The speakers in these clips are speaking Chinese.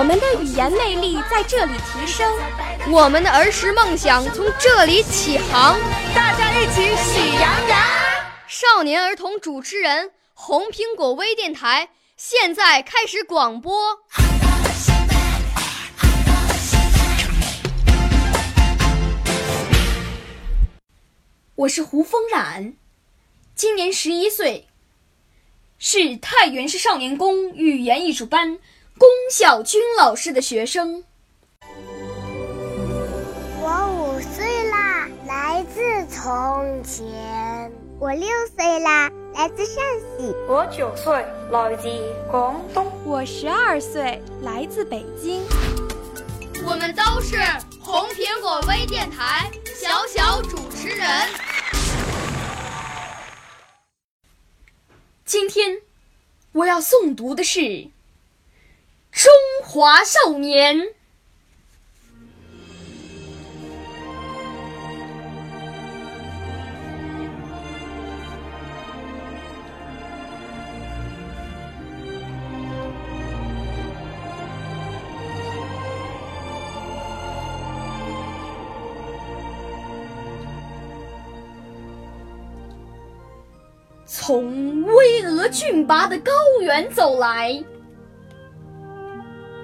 我们的语言魅力在这里提升，我们的儿时梦想从这里起航。大家一起喜羊羊。少年儿童主持人，红苹果微电台现在开始广播。我是胡风冉，今年十一岁，是太原市少年宫语言艺术班龚小军老师的学生。我五岁啦，来自从前。我六岁啦，来自陕西。我九岁，来自广东。我十二岁，来自北京。我们都是红苹果微电台小小主持人。今天我要诵读的是《中华少年》。从巍峨峻拔的高原走来，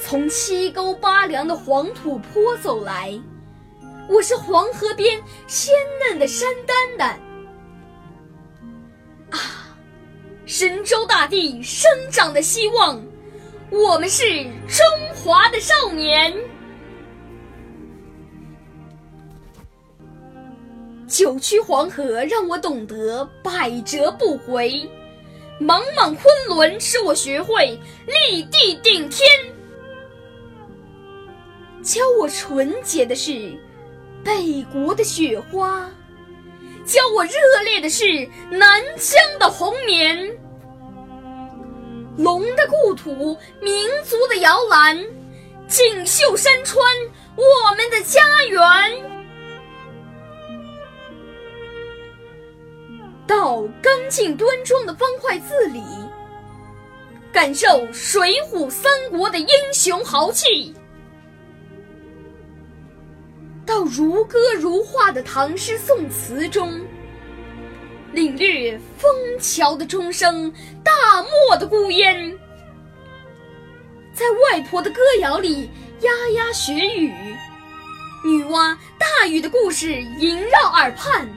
从七沟八梁的黄土坡走来，我是黄河边鲜嫩的山丹丹。啊，神州大地生长的希望，我们是中华的少年。九曲黄河让我懂得百折不回。茫茫昆仑使我学会立地顶天，教我纯洁的是北国的雪花，教我热烈的是南疆的红棉。龙的故土，民族的摇篮，锦绣山川，我们的家园。到刚劲端庄的方块字里，感受水浒三国的英雄豪气；到如歌如画的唐诗宋词中，领略枫桥的钟声、大漠的孤烟；在外婆的歌谣里，丫丫学语，女娲大禹的故事萦绕耳畔。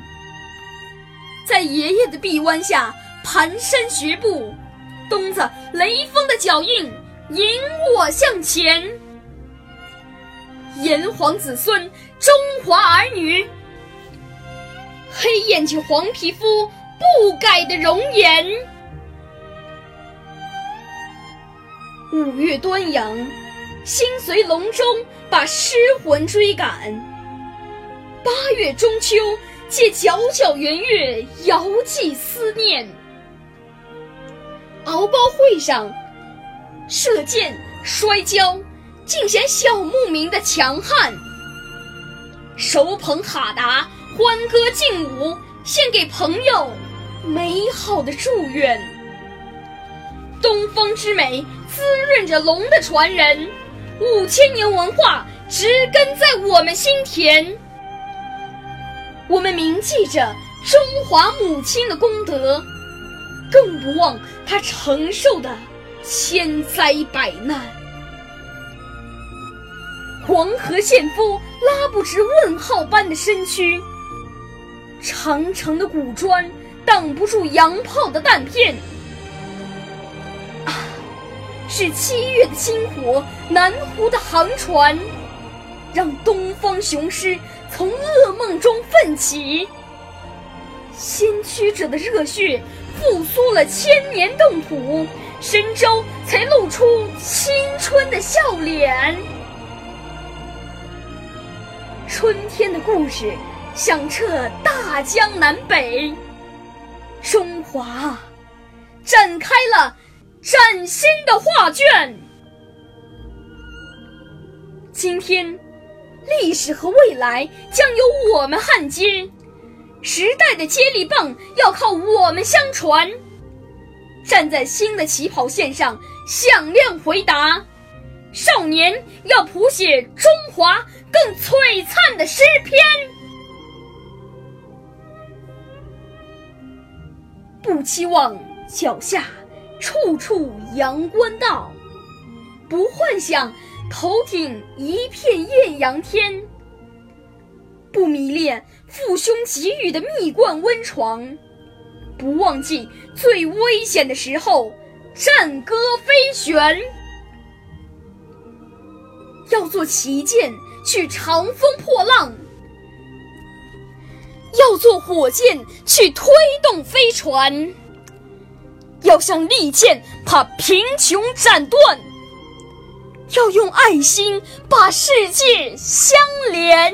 在爷爷的臂弯下蹒跚学步，东子雷锋的脚印引我向前。炎黄子孙，中华儿女，黑眼睛黄皮肤，不改的容颜。五月端阳，心随龙钟，把诗魂追赶。八月中秋。借皎皎圆月，遥寄思念。敖包会上，射箭、摔跤，尽显小牧民的强悍。手捧哈达，欢歌劲舞，献给朋友美好的祝愿。东方之美，滋润着龙的传人，五千年文化植根在我们心田。我们铭记着中华母亲的功德，更不忘她承受的千灾百难。黄河纤夫拉不直问号般的身躯，长长的古砖挡不住洋炮的弹片。啊，是七月的星火，南湖的航船，让东方雄狮从噩梦中奋起。先驱者的热血复苏了千年冻土，神州才露出青春的笑脸。春天的故事响彻大江南北，中华展开了崭新的画卷。今天，历史和未来将由我们焊接。时代的接力棒要靠我们相传，站在新的起跑线上，响亮回答。少年要谱写中华更璀璨的诗篇，不期望脚下处处阳关道，不幻想头顶一片艳阳天，不迷恋。父兄给予的蜜罐温床，不忘记最危险的时候战歌飞旋。要做旗舰去长风破浪，要做火箭去推动飞船，要像利剑把贫穷斩断，要用爱心把世界相连。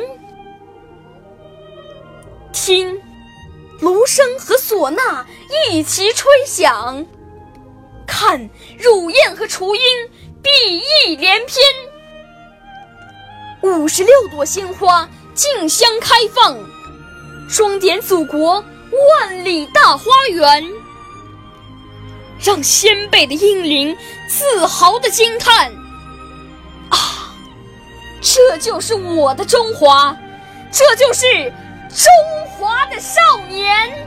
听，芦笙和唢呐一齐吹响；看，乳燕和雏鹰比翼连翩。五十六朵鲜花竞相开放，装点祖国万里大花园。让先辈的英灵自豪的惊叹：啊，这就是我的中华，这就是中。华的少年。